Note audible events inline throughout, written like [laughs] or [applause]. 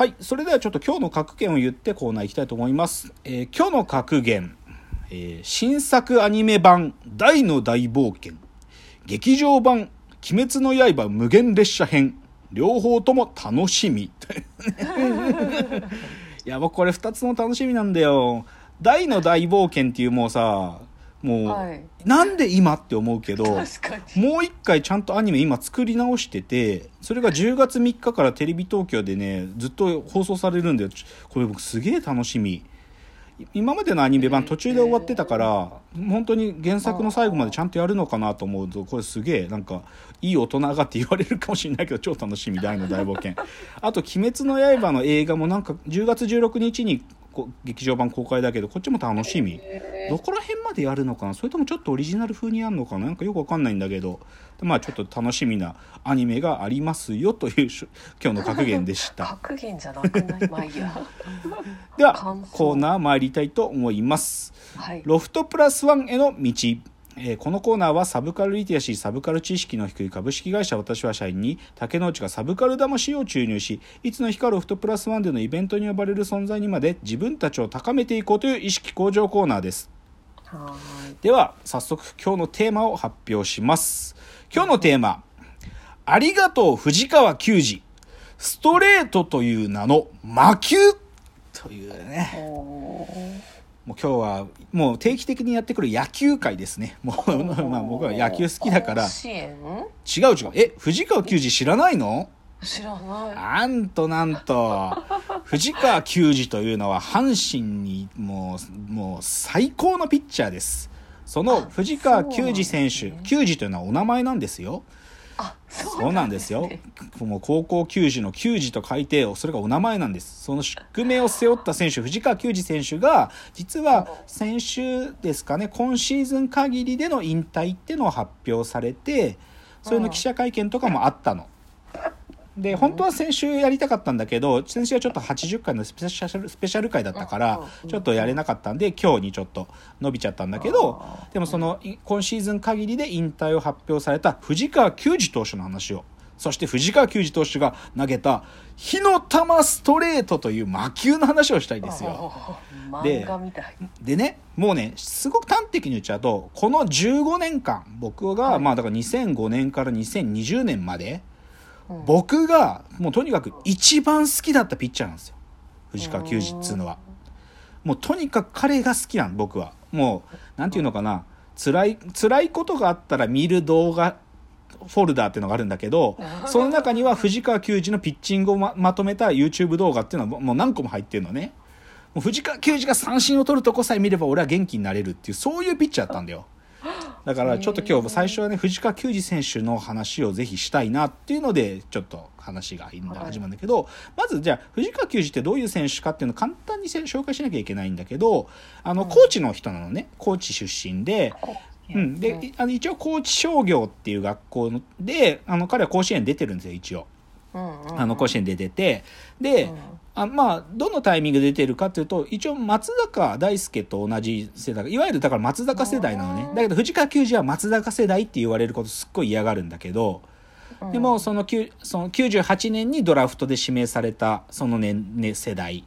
はい。それではちょっと今日の格言を言ってコーナー行きたいと思います。えー今日の格言、えー新作アニメ版大の大冒険、劇場版鬼滅の刃無限列車編、両方とも楽しみ。[laughs] いや、僕これ二つも楽しみなんだよ。大の大冒険っていうもうさ、もう、はい。なんで今って思うけど、[laughs] もう一回ちゃんとアニメ今作り直しててそれが10月3日からテレビ東京でねずっと放送されるんでちこれ僕すげえ楽しみ。い今までのアニメ版途中で終わってたから本当に原作の最後までちゃんとやるのかなと思うとこれすげえなんかいい大人がって言われるかもしれないけど超楽しみ。大の大冒険。[laughs] あと「鬼滅の刃」の映画もなんか10月16日に劇場版公開だけどこっちも楽しみ。どこら辺までやるのかな？それともちょっとオリジナル風にやるのかな？なんかよくわかんないんだけど。まあちょっと楽しみなアニメがありますよというし今日の格言でした。[laughs] 格言じゃなくない？まあいいや。ではコーナー参りたいと思います。はい。ロフトプラスワンへの道えーこのコーナーはサブカルリテラシーサブカル知識の低い株式会社私は社員に竹之内がサブカル魂を注入しいつの日かロフトプラスワンでのイベントに呼ばれる存在にまで自分たちを高めていこうという意識向上コーナーです。はでは早速今日のテーマを発表します。今日のテーマ「ありがとう藤川球児ストレートという名の魔球」というねもう今日はもう定期的にやってくる野球界ですね。[laughs] もうまあ僕は野球好きだから。違う違う。え藤川球児知らないの？知らない。なんとなんと。[laughs] 藤川球児というのは阪神にもうもう最高のピッチャーです。その藤川球児選手。ね球児というのはお名前なんですよ。あそうなんですよね。もう高校球児の球児と書いて、それがお名前なんです。その宿命を背負った選手、藤川球児選手が、実は先週ですかね、今シーズン限りでの引退っていうのを発表されて、それの記者会見とかもあったの。で本当は先週やりたかったんだけど先週はちょっと80回のスペシャルスペシャル回だったからう。んちょっとやれなかったんで今日にちょっと伸びちゃったんだけどでもそのい今シーズン限りで引退を発表された藤川球児投手の話を。そして藤川球児投手が投げた火の玉ストレートという魔球の話をしたいですよ。ででねもうねすごく端的に言っちゃうとこの15年間僕が、はい。まあだから2005年から2020年まで、うん僕がもうとにかく一番好きだったピッチャーなんですよ。藤川球児っつうのは。もうとにかく彼が好きなの僕は。もうなんていうのかな。辛い辛いことがあったら見る動画フォルダーっていうのがあるんだけどその中には藤川球児のピッチングをままとめた YouTube 動画っていうのはもう何個も入ってるのね。もう藤川球児が三振を取るとこさえ見れば俺は元気になれるっていうそういうピッチャーだったんだよだからちょっと今日最初はね藤川球児選手の話をぜひしたいなっていうのでちょっと話が始まるんだけど、まずじゃあ藤川球児ってどういう選手かっていうのを簡単にせ紹介しなきゃいけないんだけどあの高知の人なのね高知出身で。うん、であの一応高知商業っていう学校のであの彼は甲子園出てるんですよ一応。あの甲子園で出て。で、うんあまあどのタイミングで出てるかというと一応松坂大輔と同じ世代いわゆるだから松坂世代なのね。うんだけど藤川球児は松坂世代って言われることすっごい嫌がるんだけど、でもそのその98年にドラフトで指名されたその年、ね、世代。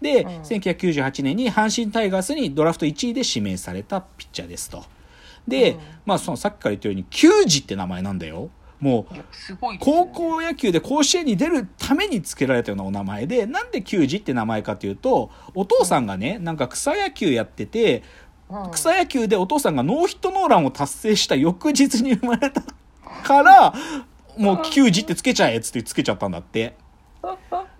で、うん。1998年に阪神タイガースにドラフト1位で指名されたピッチャーですと。で、うん。まあそのさっきから言ったように球児って名前なんだよ。もう高ね。校野球で甲子園に出るために付けられたようなお名前でなんで球児って名前かというとお父さんがねなんか草野球やっててうん。草野球でお父さんがノーヒットノーランを達成した翌日に生まれたから [laughs] もう球児ってつけちゃえっつってつけちゃったんだって。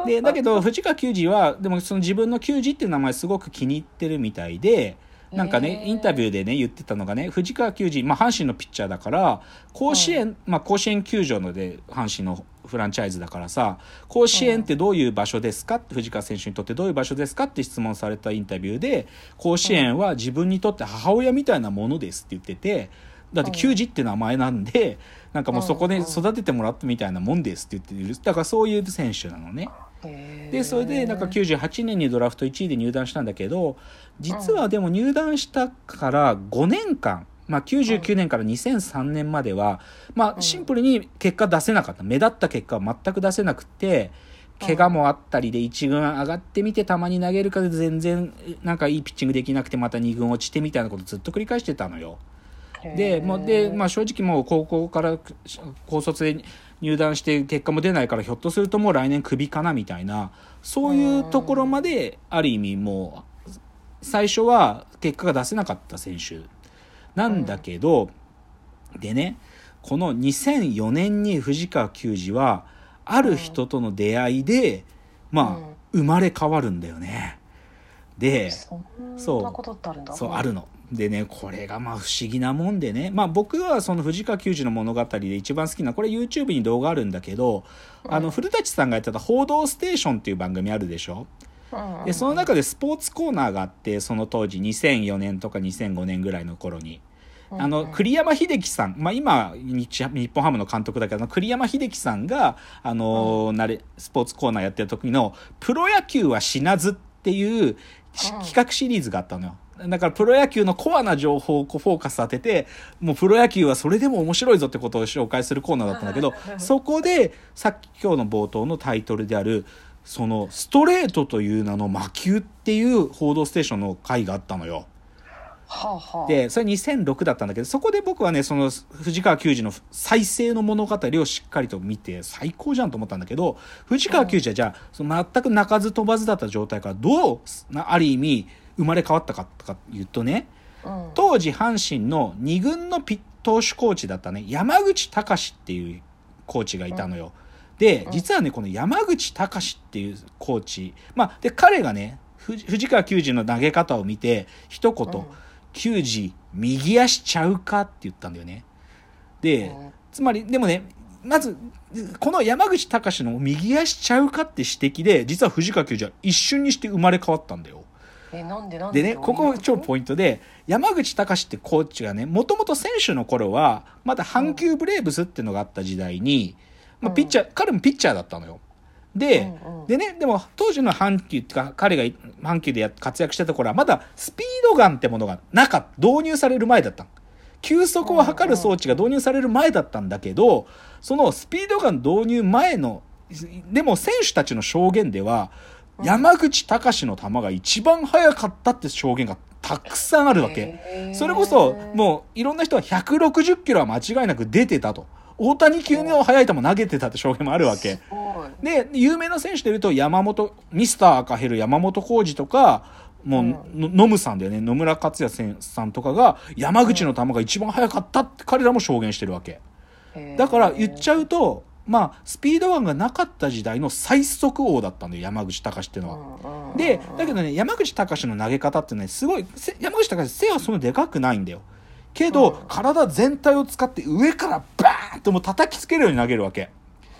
でだけど藤川球児はでもその自分の球児っていう名前すごく気に入ってるみたいでなんかねインタビューでね言ってたのがね藤川球児、まあ、阪神のピッチャーだから甲子園、まあ、甲子園球場ので阪神のフランチャイズだからさ甲子園ってどういう場所ですか？って藤川選手にとってどういう場所ですか？って質問されたインタビューで甲子園は自分にとって母親みたいなものですって言っててだって球児って名前なんでなんかもうそこで育ててもらったみたいなもんですって言ってる。だからそういう選手なのね。でそれでなんか98年にドラフト1位で入団したんだけど実はでも入団したから5年間、まあ、99年から2003年までは、まあ、シンプルに結果出せなかった。目立った結果は全く出せなくて怪我もあったりで1軍上がってみてたまに投げるかで全然なんかいいピッチングできなくてまた2軍落ちてみたいなことずっと繰り返してたのよ。でもうで、まあ、正直もう高校から高卒で入団して結果も出ないからひょっとするともう来年クビかなみたいなそういうところまである意味もう最初は結果が出せなかった選手なんだけど、でねこの2004年に藤川球児はある人との出会いで、まあ、生まれ変わるんだよね。でそんなことってあるんだ。そうあるの。でねこれがまあ不思議なもんでね。まあ僕はその藤川球児の物語で一番好きなこれ YouTube に動画あるんだけど、あの古舘さんがやってた「報道ステーション」っていう番組あるでしょ？うん。でその中でスポーツコーナーがあってその当時2004年とか2005年ぐらいの頃に。あの栗山英樹さん、まあ、今日日本ハムの監督だけど栗山英樹さんがあの、なれスポーツコーナーやってる時の「プロ野球は死なず」っていう企画シリーズがあったのよ。だからプロ野球のコアな情報をフォーカス当ててもうプロ野球はそれでも面白いぞってことを紹介するコーナーだったんだけどそこでさっき今日の冒頭のタイトルであるそのストレートという名の魔球っていう「報道ステーション」の回があったのよ。でそれ2006だったんだけどそこで僕はねその藤川球児の再生の物語をしっかりと見て最高じゃんと思ったんだけど藤川球児はじゃあその全く鳴かず飛ばずだった状態からどうなある意味生まれ変わったかとかいうとねうん。当時阪神の2軍のピッ投手コーチだったね山口隆っていうコーチがいたのよ。でうん。実はねこの山口隆っていうコーチまあで彼がね藤藤川球児の投げ方を見て一言、うん球児右足ちゃうかって言ったんだよね。で、うんつまりでもねまずこの山口隆の右足ちゃうかって指摘で実は藤川球児は一瞬にして生まれ変わったんだよ。えなんでなんででねここ超ポイントで山口隆ってコーチがねもともと選手の頃はまだ阪急ブレーブスっていうのがあった時代に、まあ、うんピッチャー、彼もピッチャーだったのよ。で、うんうん。でねでも当時の阪急っていうか彼が阪急でや活躍してた頃はまだスピードガンってものがなか導入される前だった。の球速を測る装置が導入される前だったんだけどそのスピードガン導入前のでも選手たちの証言ではうん。山口隆の球が一番速かったって証言がたくさんあるわけ。それこそもういろんな人は160キロは間違いなく出てたと大谷級の速い球投げてたって証言もあるわけ。で有名な選手でいうと山本ミスター赤ヘル山本浩二とかもう、うん。のノムさんだよね。野村克也さんとかが山口の球が一番速かったって彼らも証言してるわけ。だから言っちゃうとまあスピードガンがなかった時代の最速王だったんだよ山口隆っていうのは。でだけどね山口隆の投げ方ってねすごいせ山口隆背はそんなでかくないんだよ。けど、うん。体全体を使って上からバーンともう叩きつけるように投げるわけ。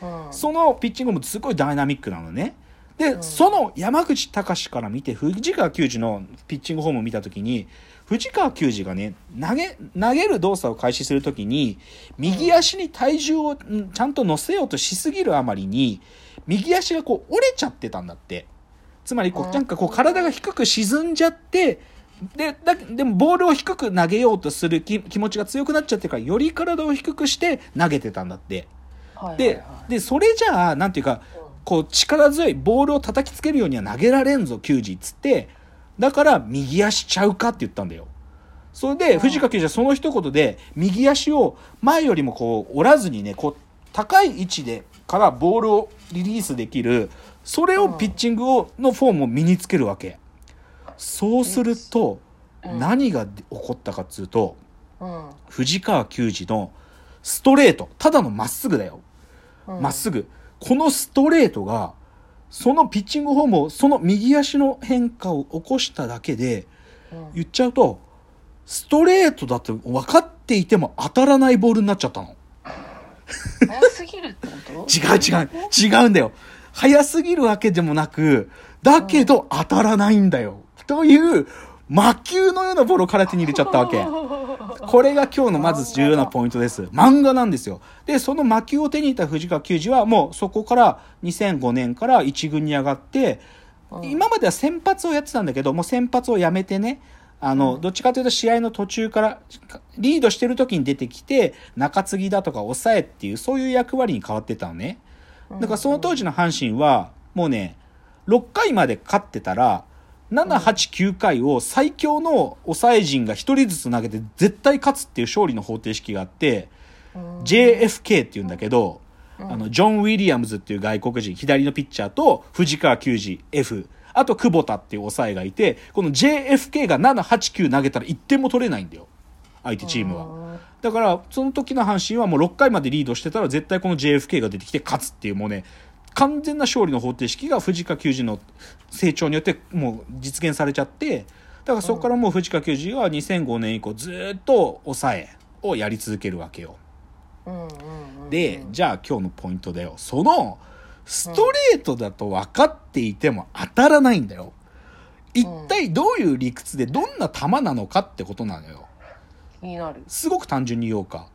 うんそのピッチングもすごいダイナミックなのね。で、うんその山口隆から見て、藤川球児のピッチングフォームを見たときに、藤川球児がね、投げ、投げる動作を開始するときに、右足に体重をんちゃんと乗せようとしすぎるあまりに、右足がこう折れちゃってたんだって。つまりこう、うんなんかこう体が低く沈んじゃって、で、だでもボールを低く投げようとする気気持ちが強くなっちゃってるから、より体を低くして投げてたんだって。ではいはいはい。でそれじゃあなんていうかこう力強いボールを叩きつけるようには投げられんぞ球児っつって。だから右足ちゃうかって言ったんだよ。それでうん。藤川球児はその一言で右足を前よりもこう折らずにねこう高い位置でからボールをリリースできるそれをピッチングをのフォームを身につけるわけそうするとうん何が起こったかっつうとうん藤川球児のストレートただのまっすぐだようんまっすぐ。このストレートが、そのピッチングフォームを、その右足の変化を起こしただけで、うん言っちゃうと、ストレートだと分かっていても当たらないボールになっちゃったの。早すぎるってこと？[laughs] 違う違う、違うんだよ。速すぎるわけでもなく、だけど当たらないんだよ。という、魔球のようなボールを空手に入れちゃったわけ。これが今日のまず重要なポイントです。漫画なんですよ。で、その魔球を手に入れた藤川球児はもうそこから2005年から1軍に上がって、うん今までは先発をやってたんだけど、もう先発をやめてね、あの、どっちかというと試合の途中から、リードしてる時に出てきて、中継ぎだとか抑えっていう、そういう役割に変わってたのね。だからその当時の阪神は、もうね、6回まで勝ってたら、7、8、9回を最強の抑え陣が1人ずつ投げて絶対勝つっていう勝利の方程式があって、うん JFK って言うんだけど、うんあの、ジョン・ウィリアムズっていう外国人、左のピッチャーと藤川球児 F、あと久保田っていう抑えがいて、この JFK が7、8、9投げたら1点も取れないんだよ。相手チームは。うんだから、その時の阪神はもう6回までリードしてたら絶対この JFK が出てきて勝つっていうもうね、完全な勝利の方程式が藤川球児の成長によってもう実現されちゃって、だからそこからもう藤川球児は2005年以降ずっと抑えをやり続けるわけよ。で、じゃあ今日のポイントだよ。その、ストレートだと分かっていても当たらないんだよ。一体どういう理屈でどんな球なのかってことなのよ。気になるすごく単純に言おうか。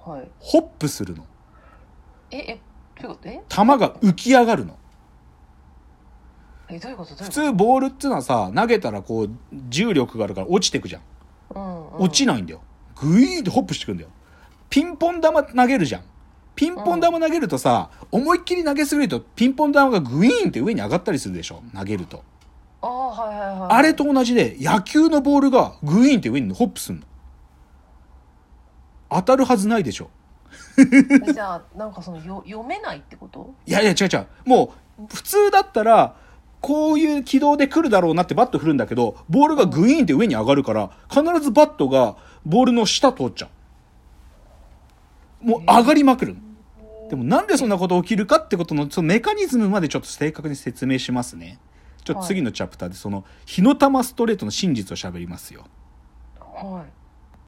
はいホップするの。ええ球が浮き上がるの。えどういうこと？普通ボールっていうのはさ、投げたらこう、重力があるから落ちてくじゃん。うんうん落ちないんだよ。グイーンってホップしてくんだよ。ピンポン玉投げるじゃん。ピンポン玉投げるとさ、思いっきり投げすぎるとピンポン玉がグイーンって上に上がったりするでしょ投げると。ああはいはいはいあれと同じで野球のボールがグイーンって上にホップすんの。当たるはずないでしょ。えじゃあなんかそのよ読めないってこと？いやいや違う違う。もう普通だったら、こういう軌道で来るだろうなってバット振るんだけど、ボールがグイーンって上に上がるから、必ずバットがボールの下通っちゃう。もう上がりまくる。でもなんでそんなこと起きるかってことのそのメカニズムまでちょっと正確に説明しますね。ちょっと次のチャプターでその火の玉ストレートの真実を喋りますよ。はい